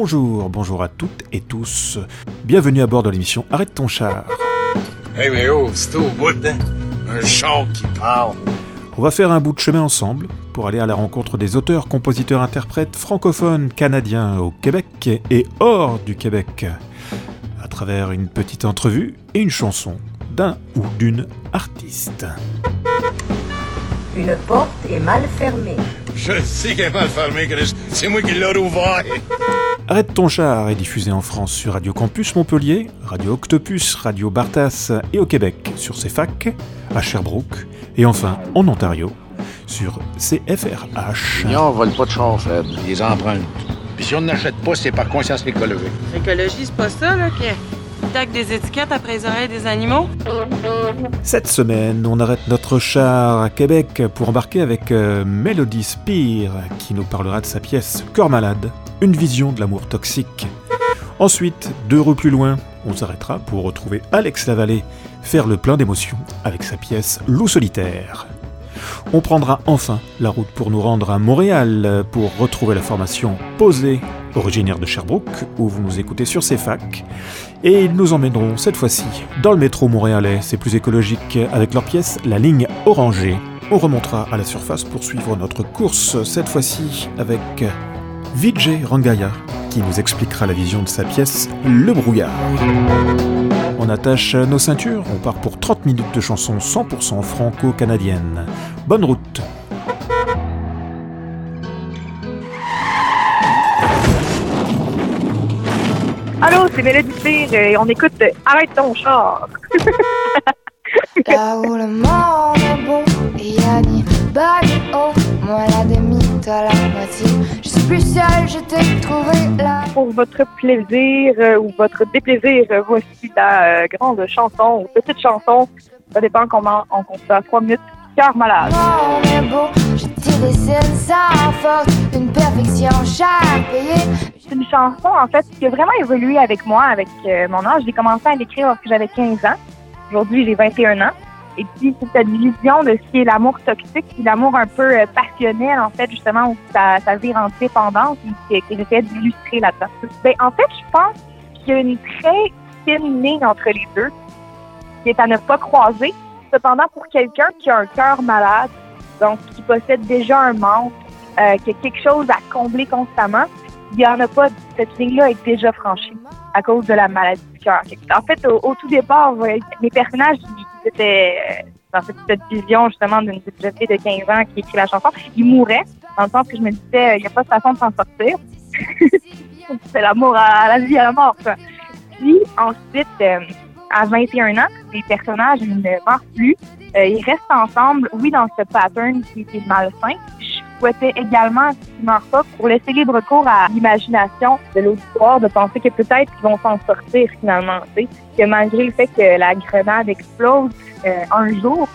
Bonjour, bonjour à toutes et tous. Bienvenue à bord de l'émission Arrête ton char. Hey, mais oh, c'est au bout, hein? Un char qui parle. On va faire un bout de chemin ensemble pour aller à la rencontre des auteurs, compositeurs, interprètes francophones canadiens au Québec et hors du Québec, à travers une petite entrevue et une chanson d'un ou d'une artiste. Une porte est mal fermée. Je sais qu'elle est mal fermée, Chris. C'est moi qui l'ai ouvert. Arrête ton char est diffusé en France sur Radio Campus Montpellier, Radio Octopus, Radio Bartas et au Québec sur CFAC, à Sherbrooke et enfin en Ontario sur CFRH. on vole pas de char, Fred. Les emprunte. Puis si on n'achète pas, c'est par conscience écologique. L'écologie, c'est pas ça, là, qui tac des étiquettes après les oreilles des animaux? Cette semaine, on arrête notre char à Québec pour embarquer avec euh, Melody Spear, qui nous parlera de sa pièce Corps malade, une vision de l'amour toxique. Ensuite, deux rues plus loin, on s'arrêtera pour retrouver Alex Lavallée, faire le plein d'émotions avec sa pièce Loup solitaire. On prendra enfin la route pour nous rendre à Montréal pour retrouver la formation Posée, originaire de Sherbrooke, où vous nous écoutez sur CFAC. Et ils nous emmèneront cette fois-ci dans le métro montréalais, c'est plus écologique, avec leur pièce La ligne orangée. On remontera à la surface pour suivre notre course, cette fois-ci avec Vijay Rangaya, qui nous expliquera la vision de sa pièce Le brouillard. On attache nos ceintures, on part pour 30 minutes de chansons 100% franco-canadiennes. Bonne route Allô, c'est Mélodie Spear et on écoute Arrête ton char. Là où le monde est beau, il y a ni bas ni haut, moi la demi, toi la moitié. Je suis plus seule, je t'ai trouvé là. Pour votre plaisir euh, ou votre déplaisir, euh, voici la euh, grande chanson ou petite chanson. Ça dépend comment on compte ça. Trois minutes. Cœur malade. Le monde est beau, je tire C'est une chanson, en fait, qui a vraiment évolué avec moi, avec euh, mon âge. J'ai commencé à l'écrire lorsque j'avais 15 ans. Aujourd'hui, j'ai 21 ans. Et puis, c'est cette vision de ce qui est l'amour toxique, puis l'amour un peu euh, passionnel, en fait, justement, où ça, ça vire en dépendance, et que j'essaie d'illustrer là-dedans. Ben, en fait, je pense qu'il y a une très fine ligne entre les deux, qui est à ne pas croiser. Cependant, pour quelqu'un qui a un cœur malade, donc qui possède déjà un manque, euh, qui a quelque chose à combler constamment, il n'y en a pas. Cette ligne-là est déjà franchie à cause de la maladie du cœur. En fait, au, tout départ, les personnages, ils étaient euh, dans cette, vision justement d'une jeune fille de 15 ans qui écrit la chanson. Ils mouraient, dans le sens que je me disais, il n'y a pas de façon de s'en sortir. C'est l'amour à, la vie, à la mort. Puis ensuite, euh, à 21 ans, les personnages ne meurent plus. Euh, ils restent ensemble, oui, dans ce pattern qui est malsain. Je souhaitais également qu'ils meurent pas pour laisser libre cours à l'imagination de l'auditoire, de penser que peut-être qu'ils vont s'en sortir finalement. Tu sais, que malgré le fait que la grenade explose euh, un jour,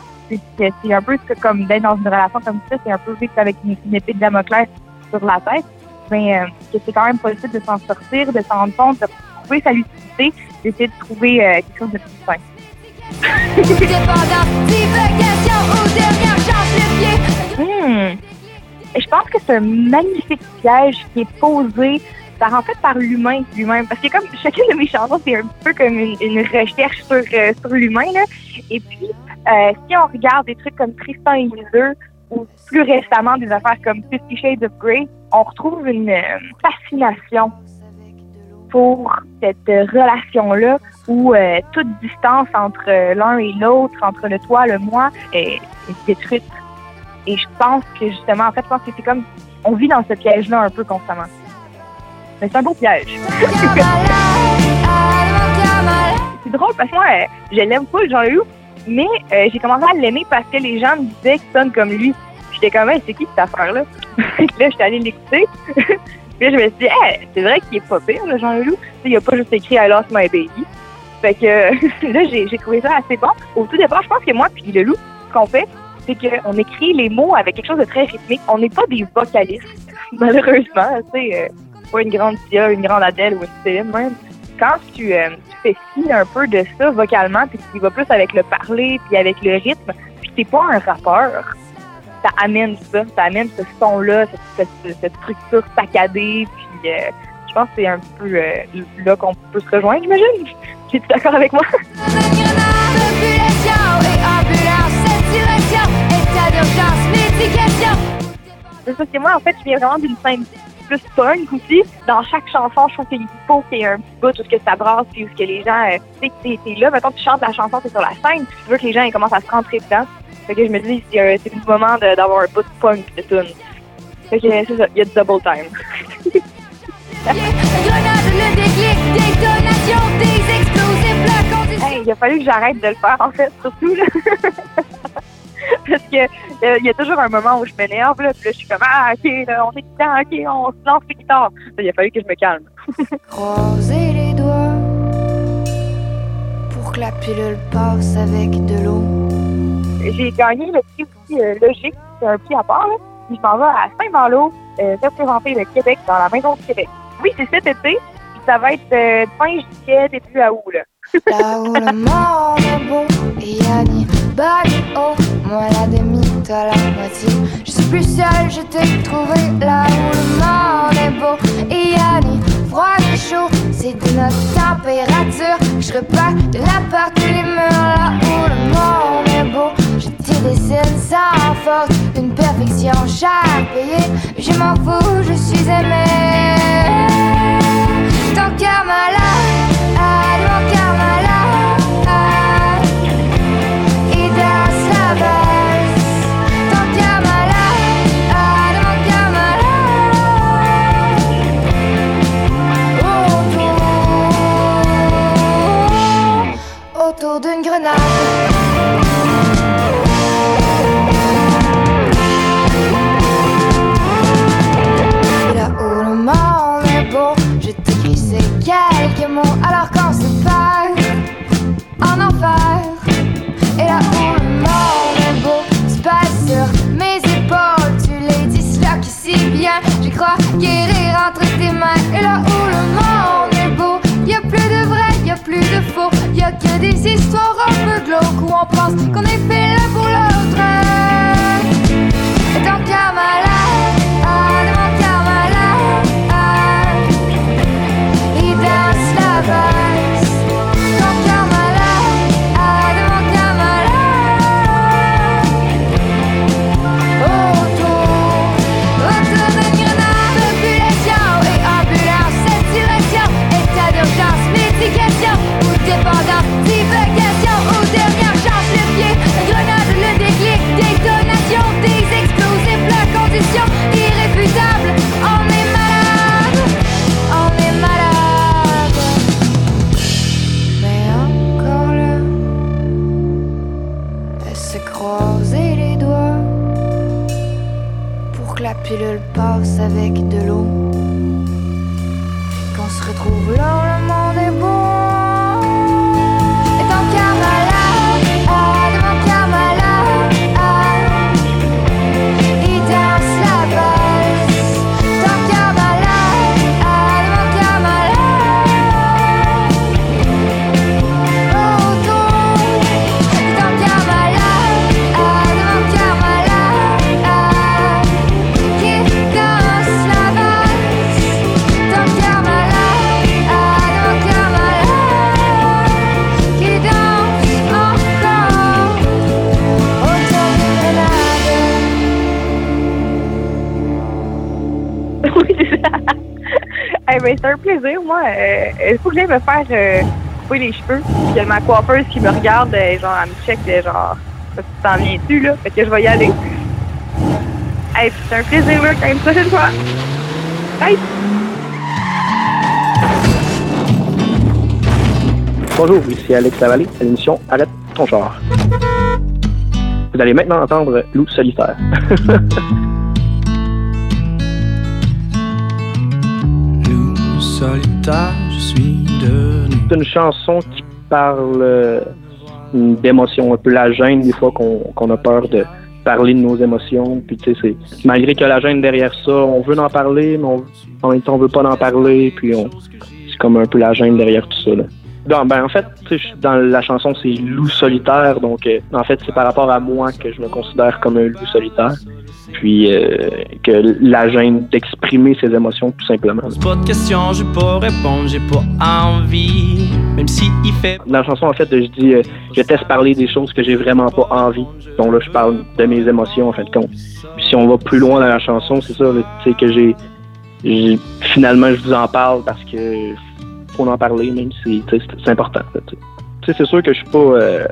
c'est un peu comme d'être dans une relation comme ça, c'est un peu vite avec une, une épée de Damoclès sur la tête, mais euh, que c'est quand même possible de s'en sortir, de s'en rendre compte, de trouver sa lucidité, d'essayer de trouver euh, quelque chose de plus simple. Hmm. Je pense que c'est un magnifique piège qui est posé par, en fait, par l'humain lui-même. Parce que comme chacune de mes chansons, c'est un peu comme une, recherche sur, euh, sur l'humain. Et puis, euh, si on regarde des trucs comme Tristan et Isolde, ou plus récemment des affaires comme Fifty Shades of Grey, on retrouve une euh, fascination pour cette relation-là où euh, toute distance entre euh, l'un et l'autre, entre le toi, le moi, est, est détruite. Et je pense que justement, en fait, je pense que c'est comme on vit dans ce piège-là un peu constamment. Mais c'est un beau piège. C'est drôle parce que moi, euh, je l'aime pas, Jean-Loup, mais euh, j'ai commencé à l'aimer parce que les gens me disaient qu'il sonne comme lui. J'étais comme, Hey, c'est qui cette affaire-là? Là, j'étais allée l'écouter. Puis là, je me suis dit, c'est vrai qu'il est pas pire, le Jean-Loup. Il a pas juste écrit I lost my baby. Fait que là, j'ai trouvé ça assez bon. Au tout départ, je pense que moi puis le loup, ce qu'on fait, c'est qu'on écrit les mots avec quelque chose de très rythmique. On n'est pas des vocalistes, malheureusement. Tu sais, euh, pas une grande Sia, une grande Adèle ou une Céline même. Quand tu, euh, tu fais fi un peu de ça vocalement, puis tu vas plus avec le parler, puis avec le rythme, puis t'es pas un rappeur, ça amène ça, ça amène ce son-là, cette, structure saccadée, puis euh, je pense que c'est un peu euh, là qu'on peut se rejoindre, j'imagine. Tu es d'accord avec moi? C'est ça, c'est moi, en fait, je viens vraiment d'une scène plus punk aussi. Dans chaque chanson, je trouve qu'il faut qu'il y ait un petit bout où que ça brasse, puis où que les gens, euh, tu sais, t'es- là, mettons, tu chantes la chanson, t'es sur la scène, tu veux que les gens ils commencent à se rentrer dedans. Fait que je me dis, c'est le moment d'avoir un bout de punk de tune. Fait que c'est ça, il y a du double time. Hey, il a fallu que j'arrête de le faire, en fait, surtout, là. Parce que euh, il y a toujours un moment où je m'énerve, là, puis là, je suis comme, ah, OK, là, on est dedans, OK, on se lance les guitares. Il a fallu que je me calme. Croiser les doigts pour que la pilule passe avec de l'eau. J'ai gagné le prix aussi euh, Logique, c'est un prix à part, là. Je m'en vais à Saint-Malo euh, représenter le Québec dans la Maison du Québec. Oui, c'est cet été, puis ça va être euh, fin juillet, début à août, là? Là où le monde est beau ni bas ni haut. Moi la demi, toi la moitié. Je suis plus seule, je t'ai trouvé. Là où le monde est beau y'a ni froid ni chaud. C'est de notre température. Je repars de la part tous les murs. Là où le monde est beau, je te dessine sans faute. Une perfection chère payée. Je m'en fous, je suis aimée. Ben, c'est un plaisir, moi. Euh, Il faut que j'aille me faire euh, couper les cheveux? Puis y a ma coiffeuse qui me regarde, euh, genre, elle me check, euh, genre, tu t'en viens-tu, là? Fait que je vais y aller. C'est un plaisir, là, quand même, prochaine fois. Bye! Bonjour, ici Alex Lavallée à l'émission Arrête ton char. Vous allez maintenant entendre Loup solitaire. C'est une chanson qui parle euh, d'émotions, un peu la gêne des fois qu'on qu'on a peur de parler de nos émotions. Puis tu sais, malgré que la gêne derrière ça, on veut en parler, mais on- en même temps on veut pas en parler. Puis c'est comme un peu la gêne derrière tout ça. Là. Non, ben en fait, dans la chanson c'est loup solitaire, donc euh, en fait c'est par rapport à moi que je me considère comme un loup solitaire. Puis euh, que la gêne d'exprimer ses émotions tout simplement. Pas de questions, j'ai pas répondre, j'ai pas envie. Même si il fait. Dans la chanson, en fait, je dis, euh, je teste parler des choses que j'ai vraiment pas envie. Donc là, je parle de mes émotions, en fait, compte. Puis si on va plus loin dans la chanson, c'est ça, tu sais, que j'ai, finalement, je vous en parle parce que faut en parler, même si c'est c'est important. là, tu sais. Tu sais, c'est sûr que je suis pas euh,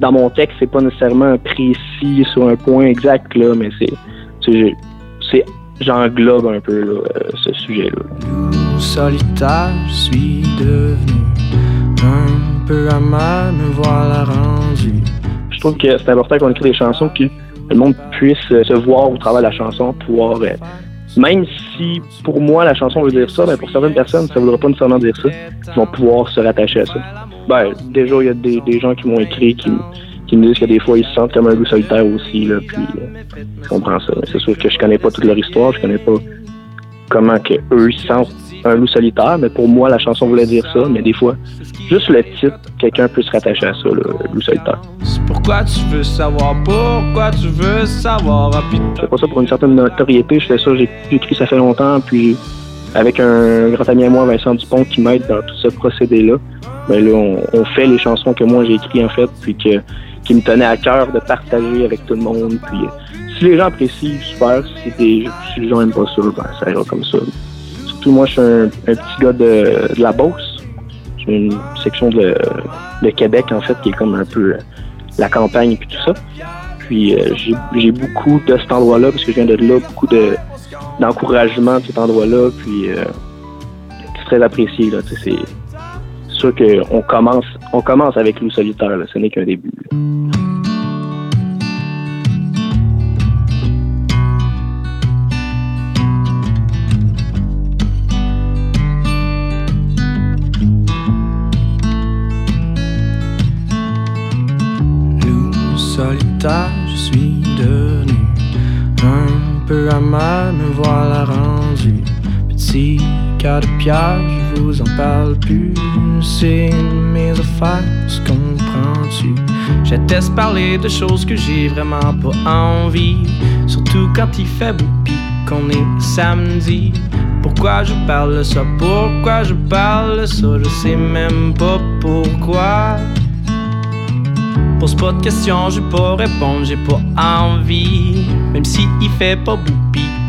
dans mon texte, c'est pas nécessairement précis sur un point exact là, mais c'est, c'est, j'englobe un peu là, euh, ce sujet-là. Solitaire, suis devenu un peu amer, me voilà rendu. Je trouve que c'est important qu'on écrit des chansons que le monde puisse euh, se voir au travers de la chanson, pouvoir. euh, même si pour moi la chanson veut dire ça, mais pour certaines personnes, ça ne voudra pas nécessairement dire ça. Ils vont pouvoir se rattacher à ça. Ben, déjà, il y a des, des gens qui m'ont écrit qui, qui me disent que des fois ils se sentent comme un loup solitaire aussi, là, puis euh, je comprends ça. C'est sûr que je connais pas toute leur histoire, je connais pas comment que eux ils se sentent un loup solitaire, mais pour moi la chanson voulait dire ça, mais des fois, juste le titre, quelqu'un peut se rattacher à ça, là, loup solitaire. C'est pourquoi tu veux savoir, pourquoi tu veux savoir, ah. Je fais pas ça pour une certaine notoriété, je fais ça, j'ai j'ai écrit ça fait longtemps, puis avec un grand ami à moi, Vincent Dupont, qui m'aide dans tout ce procédé-là, ben là, on, on fait les chansons que moi j'ai écrites en fait, puis que, qui me tenaient à cœur de partager avec tout le monde. Puis euh, si les gens apprécient, super. Si, si les gens aiment pas ça, ben, ça ira comme ça. Surtout moi, je suis un, petit gars de, la Beauce. J'ai une section de, Québec en fait, qui est comme un peu euh, la campagne et puis tout ça. Puis euh, j'ai beaucoup de cet endroit-là, parce que je viens de là, beaucoup de d'encouragement de cet endroit-là. Puis c'est très apprécié. Là, qu'on commence, on commence avec Loup Solitaire, là, ce n'est qu'un début. Loup solitaire, je suis devenu un peu amer, me voilà rendu. Petit de pierre, je vous en parle plus. C'est mes affaires, se comprends-tu? J'atteste parler de choses que j'ai vraiment pas envie. Surtout quand il fait beau pis qu'on est samedi. Pourquoi je parle ça? Pourquoi je parle ça? Je sais même pas pourquoi. Pose pas de questions, j'ai pas répondre, j'ai pas envie. Même si il fait pas beau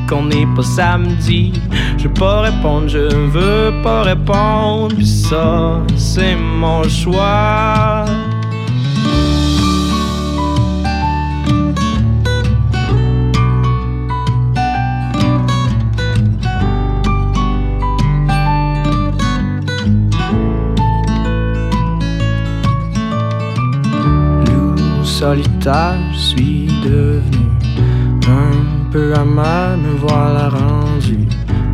qu'on n'est pas samedi. Je veux pas répondre, je veux pas répondre. Pis ça, c'est mon choix. Solitaire, je suis devenu un peu amer, me voilà rendu.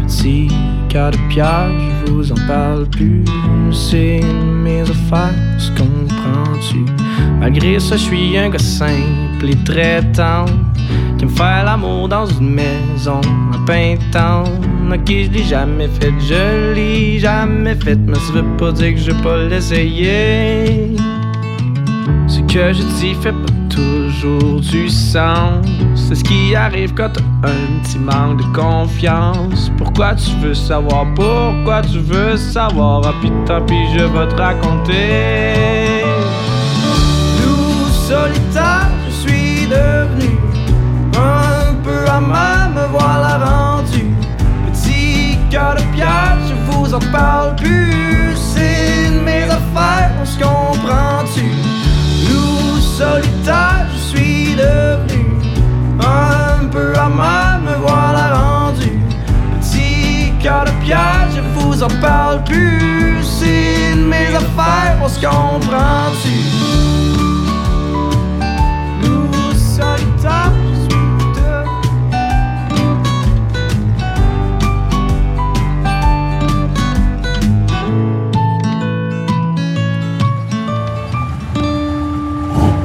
Petit cas de pierre, je vous en parle plus. C'est mes affaires, se comprends-tu? Malgré ça, je suis un gars simple et très tendre. Qui me fait l'amour dans une maison en peintant. Ok, je l'ai jamais fait, je l'ai jamais fait. Mais ça veut pas dire que je vais pas l'essayer. Ce que je dis fait du sens. C'est ce qui arrive quand t'as un petit manque de confiance. Pourquoi tu veux savoir, pourquoi tu veux savoir? Ah puis je vais te raconter. Loup solitaire, je suis devenu un peu amer, me voilà rendu. Petit cœur de pierre, je vous en parle plus. C'est mes affaires, on se comprend-tu? Solitaire, devenu un peu amer, me voilà rendu. Petit cœur de pierre, je vous en parle plus. C'est mes affaires, on se comprend-tu? Loup solitaire, je suis devenu.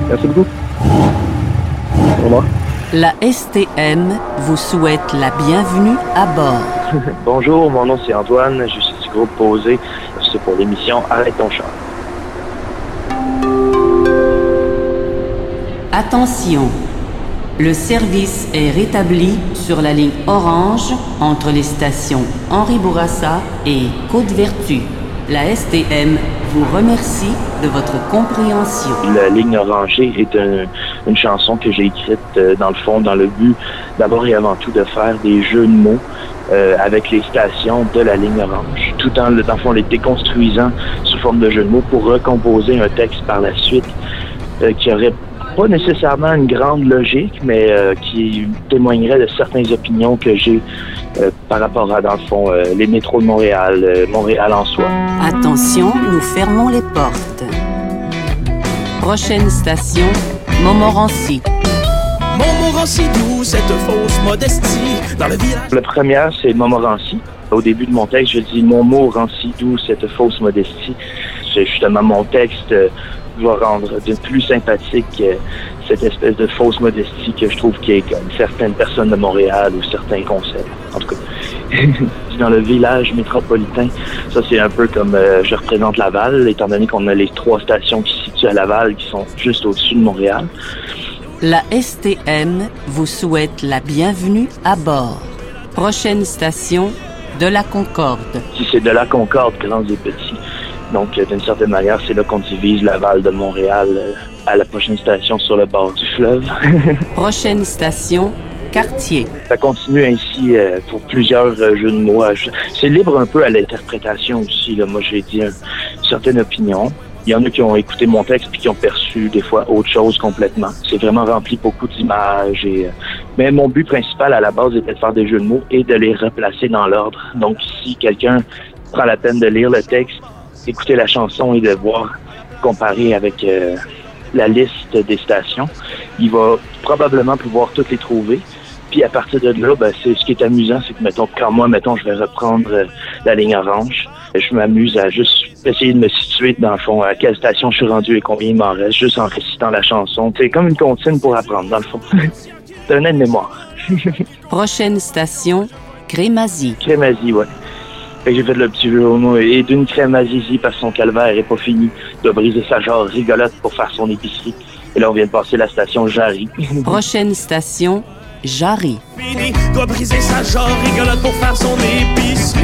Merci beaucoup. La STM vous souhaite la bienvenue à bord. Bonjour, mon nom c'est Antoine, je suis du groupe Posé. C'est pour l'émission Arrête ton char. Attention, Le service est rétabli sur la ligne orange entre les stations Henri Bourassa et Côte-Vertu. La STM vous remercie de votre compréhension. La ligne orangée est un- une chanson que j'ai écrite euh, dans le fond, dans le but d'abord et avant tout de faire des jeux de mots euh, avec les stations de la ligne orange, tout en, le les déconstruisant sous forme de jeux de mots pour recomposer un texte par la suite euh, qui aurait pas nécessairement une grande logique, mais euh, qui témoignerait de certaines opinions que j'ai euh, par rapport à, dans le fond, euh, les métros de Montréal, euh, Montréal en soi. Attention, nous fermons les portes. Prochaine station, Montmorency. Montmorency, d'où cette fausse modestie dans le village. La première, c'est Montmorency. Au début de mon texte, je dis mon mot Rancy, d'où cette fausse modestie. C'est justement mon texte euh, va rendre de plus sympathique euh, cette espèce de fausse modestie que je trouve qui est comme certaines personnes de Montréal ou certains concepts. En tout cas, dans le village métropolitain, ça c'est un peu comme euh, je représente Laval, étant donné qu'on a les trois stations qui se situent à Laval qui sont juste au-dessus de Montréal. La STM vous souhaite la bienvenue à bord. Prochaine station, de la Concorde. Si c'est de la Concorde, grands et petits. Donc, euh, d'une certaine manière, c'est là qu'on divise Laval de Montréal euh, à la prochaine station sur le bord du fleuve. Prochaine station, Quartier. Ça continue ainsi euh, pour plusieurs euh, jeux de mots. C'est libre un peu à l'interprétation aussi. Là. Moi, j'ai dit un- une certaine opinion. Il y en a qui ont écouté mon texte puis qui ont perçu des fois autre chose complètement. C'est vraiment rempli beaucoup d'images. Et, euh, mais mon but principal à la base était de faire des jeux de mots et de les replacer dans l'ordre. Donc, si quelqu'un prend la peine de lire le texte, écouter la chanson et de voir comparer avec euh, la liste des stations, il va probablement pouvoir toutes les trouver. Puis à partir de là, ben, c'est ce qui est amusant, c'est que mettons quand moi, mettons, je vais reprendre euh, la ligne orange, je m'amuse à juste essayer de me situer dans le fond à quelle station je suis rendu et combien il m'en reste, juste en récitant la chanson. C'est comme une comptine pour apprendre, dans le fond. c'est un aide-mémoire. Prochaine station, Crémazie. Crémazie, ouais. Fait que j'ai fait le petit jeu au mot. Et d'une crémazie parce que son calvaire est pas fini, de briser sa jarre rigolote pour faire son épicerie. Et là, on vient de passer la station Jarry. Prochaine station, Jarry. Fini, doit briser sa genre rigolote pour faire son épicerie.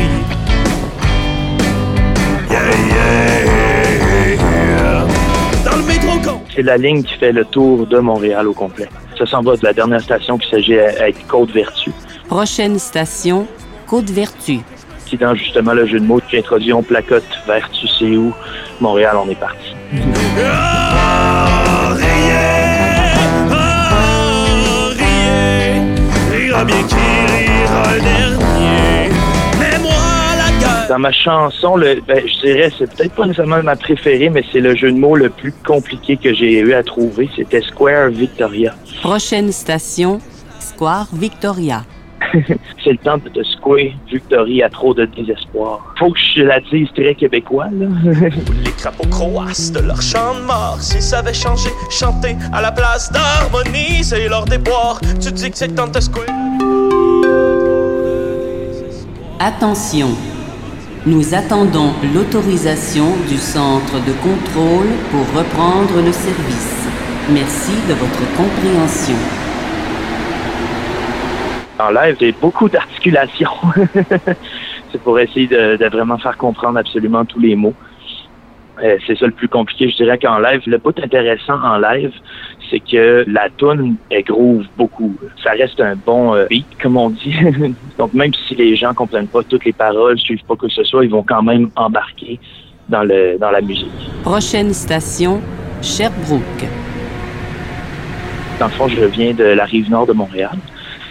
Dans le métro con. C'est la ligne qui fait le tour de Montréal au complet. Ça s'en va de la dernière station qui s'agit à à être Côte-Vertu, Prochaine station, Côte-Vertu. Qui dans justement le jeu de mots qui introduit on placote vers tu sais où. Montréal, on est parti. Riez, riez. Rira bien qui rira le dernier. Mais moi, la gueule. Dans ma chanson, le, ben, je dirais, c'est peut-être pas nécessairement ma préférée, mais c'est le jeu de mots le plus compliqué que j'ai eu à trouver. C'était Square Victoria. Prochaine station, Square Victoria. c'est le temps de Square Victoria à trop de désespoir. Faut que je la dise très québécois, là. Les crapauds croassent de leur chant de mort. S'ils savaient changer, chanter à la place d'harmoniser leur déboire. Tu dis que c'est le temps de square. Attention, nous attendons l'autorisation du centre de contrôle pour reprendre le service. Merci de votre compréhension. En live, j'ai beaucoup d'articulation. c'est pour essayer de, de vraiment faire comprendre absolument tous les mots. Euh, c'est ça le plus compliqué, je dirais qu'en live, le bout intéressant en live, c'est que la tune elle groove beaucoup. Ça reste un bon euh, beat, comme on dit. Donc même si les gens comprennent pas toutes les paroles, suivent pas que ce soit, ils vont quand même embarquer dans le dans la musique. Prochaine station, Sherbrooke. Dans le fond, je viens de la rive nord de Montréal.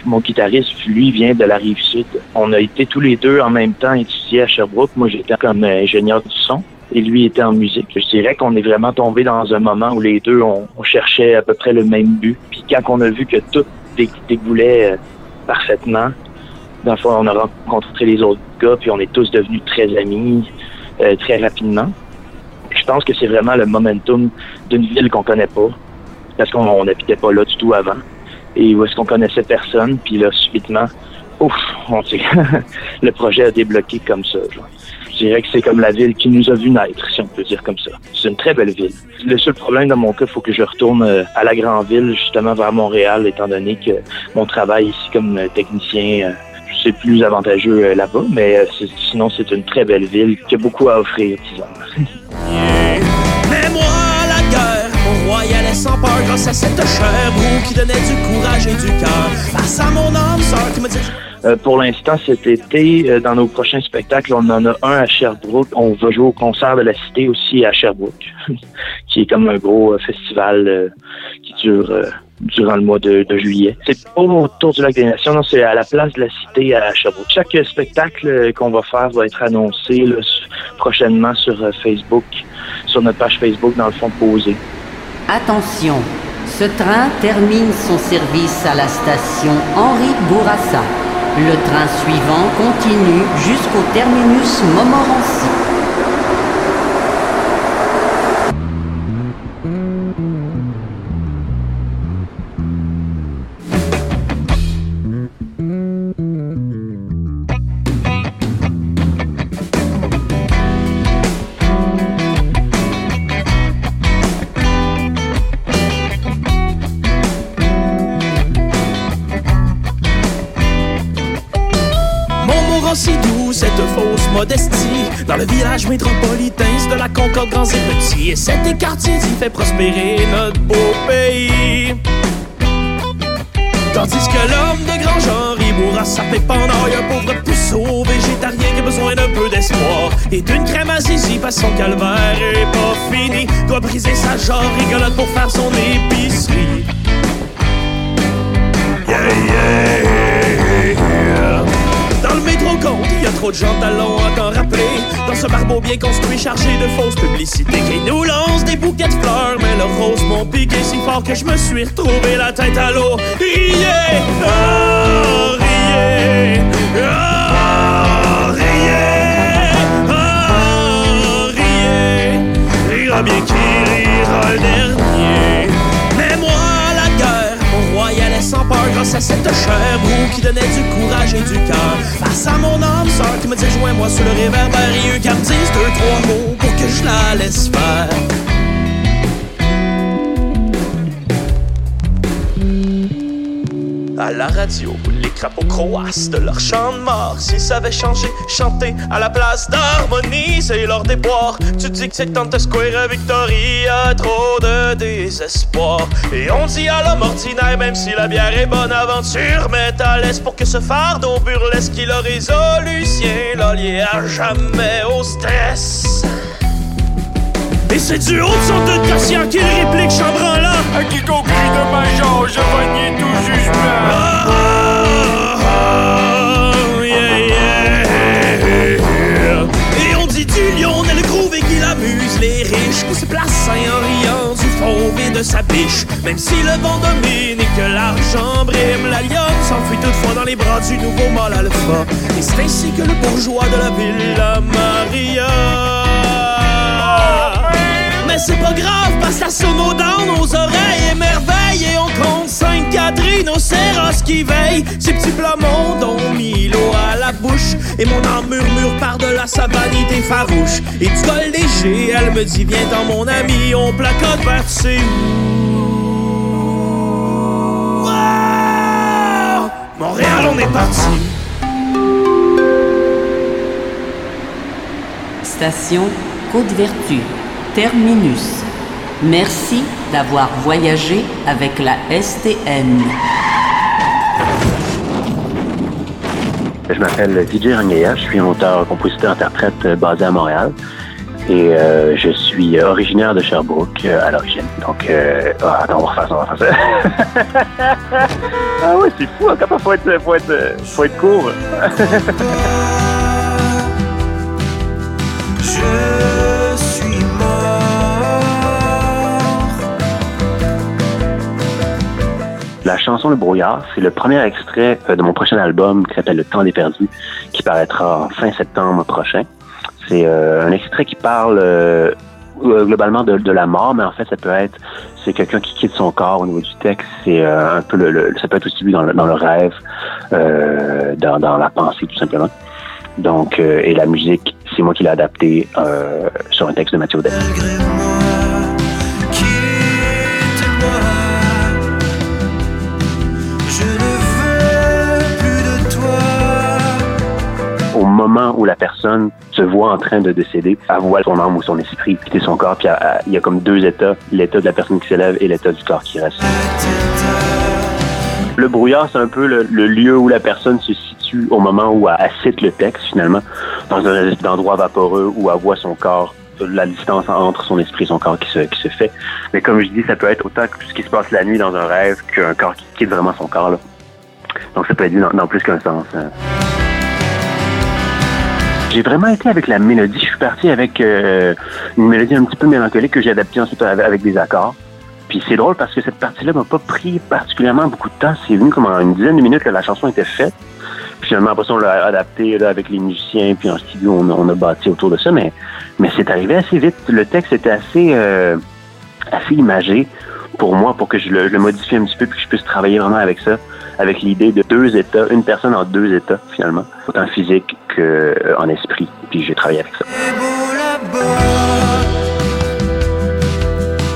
Mon guitariste, lui, vient de la rive sud. On a été tous les deux en même temps étudiés à Sherbrooke. Moi, j'étais comme euh, ingénieur du son et lui était en musique. Je dirais qu'on est vraiment tombé dans un moment où les deux, on, on cherchait à peu près le même but. Puis quand on a vu que tout dé- dégoulait euh, parfaitement, dans le fond, on a rencontré les autres gars, puis on est tous devenus très amis euh, très rapidement. Je pense que c'est vraiment le momentum d'une ville qu'on connaît pas, parce qu'on on n'habitait pas là du tout avant. Et où est-ce qu'on connaissait personne, puis là, subitement, ouf, on le projet a débloqué comme ça. genre. Je dirais que c'est comme la ville qui nous a vu naître, si on peut dire comme ça. C'est une très belle ville. Le seul problème dans mon cas, il faut que je retourne euh, à la grande ville, justement vers Montréal, étant donné que mon travail ici comme euh, technicien, euh, c'est plus avantageux là-bas, mais sinon c'est une très belle ville qui a beaucoup à offrir, disons. grâce à cette qui donnait du courage et du cœur. Mon qui dit Euh, pour l'instant, cet été, euh, dans nos prochains spectacles, on en a un à Sherbrooke. On va jouer au concert de la Cité aussi à Sherbrooke, qui est comme un gros euh, festival qui dure durant le mois de, juillet. C'est pas autour du lac des Nations, c'est à la place de la Cité à Sherbrooke. Chaque spectacle qu'on va faire va être annoncé prochainement sur Facebook, sur notre page Facebook, dans le fond posé. Attention, ce train termine son service à la station Henri Bourassa. Le train suivant continue jusqu'au terminus Montmorency. Grands et petits Et cet quartier d'y fait prospérer notre beau pays Tandis que l'homme de grand genre, il mourra sapé pendant un pauvre puceau végétarien qui a besoin d'un peu d'espoir et d'une crème à zizi parce son calvaire est pas fini. Doit briser sa genre rigolote pour faire son épicerie. Yeah, yeah. Le métro compte, il y a trop de gens talons à t'en rappeler. Dans ce barbeau bien construit, chargé de fausses publicités qui nous lance des bouquets de fleurs. Mais leurs roses m'ont piqué si fort que je me suis retrouvé la tête à l'eau. Riez, oh, riez, riez. Rira bien grâce à cette chère broue qui donnait du courage et du cœur. Face à mon âme sœur qui me dit joins-moi sur le réverbère et eux qui me disent deux, trois mots pour que je la laisse faire. À la radio, les crapauds croassent de leur chant de mort. S'ils savaient changer, chanter à la place d'harmonie, c'est leur déboire. Tu dis que c'est Tante Square Victory, y a trop de désespoir. Et on dit à l'homme ordinaire, même si la bière est bonne aventure, met à l'aise pour que ce fardeau burlesque qui l'a résolu, sien l'a lié à jamais au stress. Et c'est du haut de son de Cassien qu'il réplique chambranlant À quiconque crie de ma genre, je vais nier tout jugement Et Même si le vent domine et que l'argent brime La lionne s'enfuit toutefois dans les bras du nouveau mâle alpha. Et c'est ainsi que le bourgeois de la Villa Maria. Mais c'est pas grave parce que ça sonne dans nos oreilles émerveille Et on compte Catherine au Céros qui veille. Ces petits plamons ont mis l'eau à la bouche. Et mon âme murmure par-delà sa vanité farouche Et du col léger, elle me dit viens dans mon ami On placote vers ses! Montréal on est parti. Station Côte-Vertu, terminus. Merci d'avoir voyagé avec la STM. Je m'appelle Didier Rangeya, je suis un auteur-compositeur-interprète euh, basé à Montréal et euh, je suis originaire de Sherbrooke euh, à l'origine. Donc, euh, ah, attends, on va refaire ça, on va refaire ça. ah ouais, c'est fou, hein, quand faut être, faut être, euh, faut être court. Je La chanson Le Brouillard, c'est le premier extrait euh, de mon prochain album qui s'appelle Le Temps des Perdus, qui paraîtra fin septembre prochain. C'est euh, un extrait qui parle euh, euh, globalement de, de la mort, mais en fait, ça peut être c'est quelqu'un qui quitte son corps au niveau du texte. C'est euh, un peu le, le- ça peut être aussi dans le, dans le rêve, euh, dans, dans la pensée tout simplement. Donc, et la musique c'est moi qui l'ai adapté sur un texte de Mathieu Audet. Au moment où la personne se voit en train de décéder, elle voit son âme ou son esprit quitter son corps, puis il y a comme deux états, l'état de la personne qui s'élève et l'état du corps qui reste. Le brouillard, c'est un peu le, lieu où la personne se situe au moment où elle, elle cite le texte, finalement, dans un espèce d'endroit vaporeux où elle voit son corps, la distance entre son esprit et son corps qui se, fait. Mais comme je dis, ça peut être autant ce qui se passe la nuit dans un rêve qu'un corps qui quitte vraiment son corps. Là. Donc ça peut être dit dans, dans plus qu'un sens. hein. J'ai vraiment été avec la mélodie. Je suis parti avec euh, une mélodie un petit peu mélancolique que j'ai adaptée ensuite avec, des accords. Puis c'est drôle parce que cette partie-là m'a pas pris particulièrement beaucoup de temps. C'est venu comme en une dizaine de minutes que la chanson était faite. Puis finalement, après ça, on l'a adapté avec les musiciens, puis en studio, on, a- bâti autour de ça. Mais, mais c'est arrivé assez vite. Le texte était assez, euh, assez imagé pour moi, pour que je le, je le modifie un petit peu, puis que je puisse travailler vraiment avec ça, avec l'idée de deux états, une personne en deux états, finalement, autant physique qu'en esprit. Puis j'ai travaillé avec ça.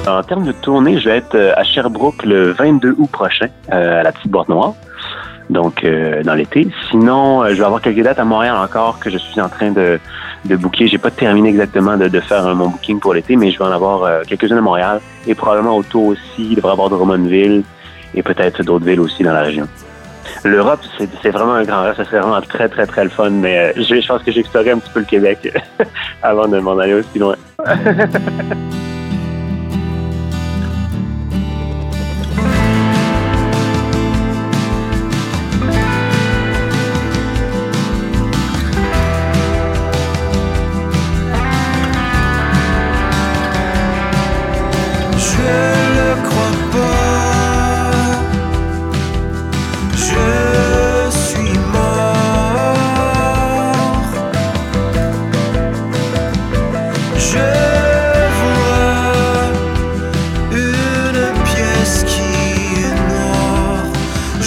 En termes de tournée, je vais être euh, à Sherbrooke le 22 août prochain, euh, à la Petite Boîte Noire, donc euh, dans l'été. Sinon, euh, je vais avoir quelques dates à Montréal encore que je suis en train de, de booker. J'ai pas terminé exactement de, de faire euh, mon booking pour l'été, mais je vais en avoir euh, quelques-unes à Montréal et probablement autour aussi. Il devrait y avoir de Drummondville et peut-être d'autres villes aussi dans la région. L'Europe, c'est vraiment un grand rêve. Ça serait vraiment très, très, très le fun, mais euh, je, je pense que j'explorerai un petit peu le Québec avant de m'en aller aussi loin.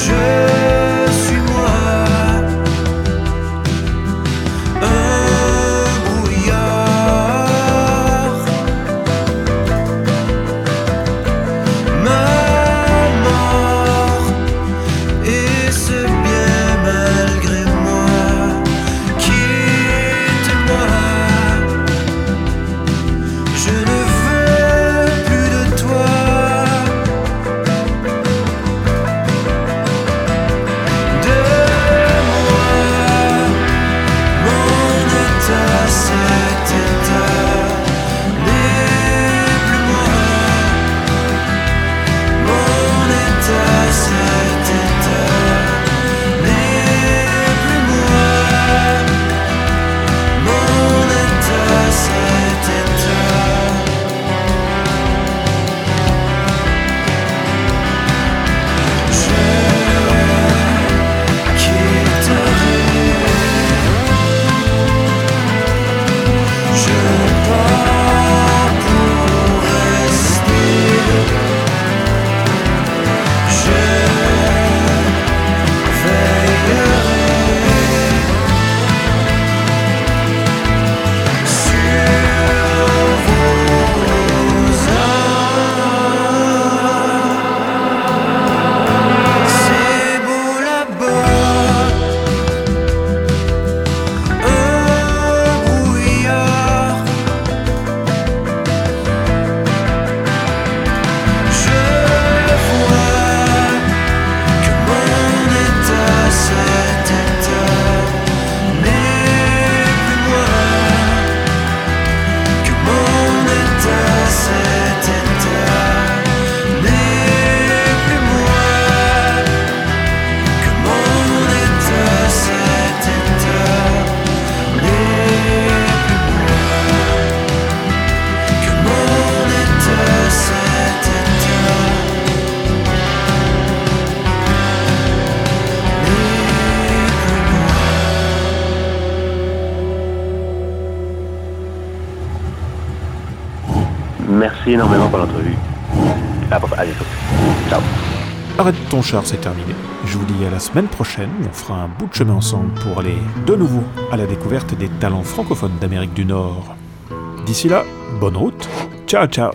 Je énormément pour l'entrevue. Bientôt. Ciao. Arrête ton char, c'est terminé. Je vous dis à la semaine prochaine. On fera un bout de chemin ensemble pour aller de nouveau à la découverte des talents francophones d'Amérique du Nord. D'ici là, bonne route. Ciao, ciao.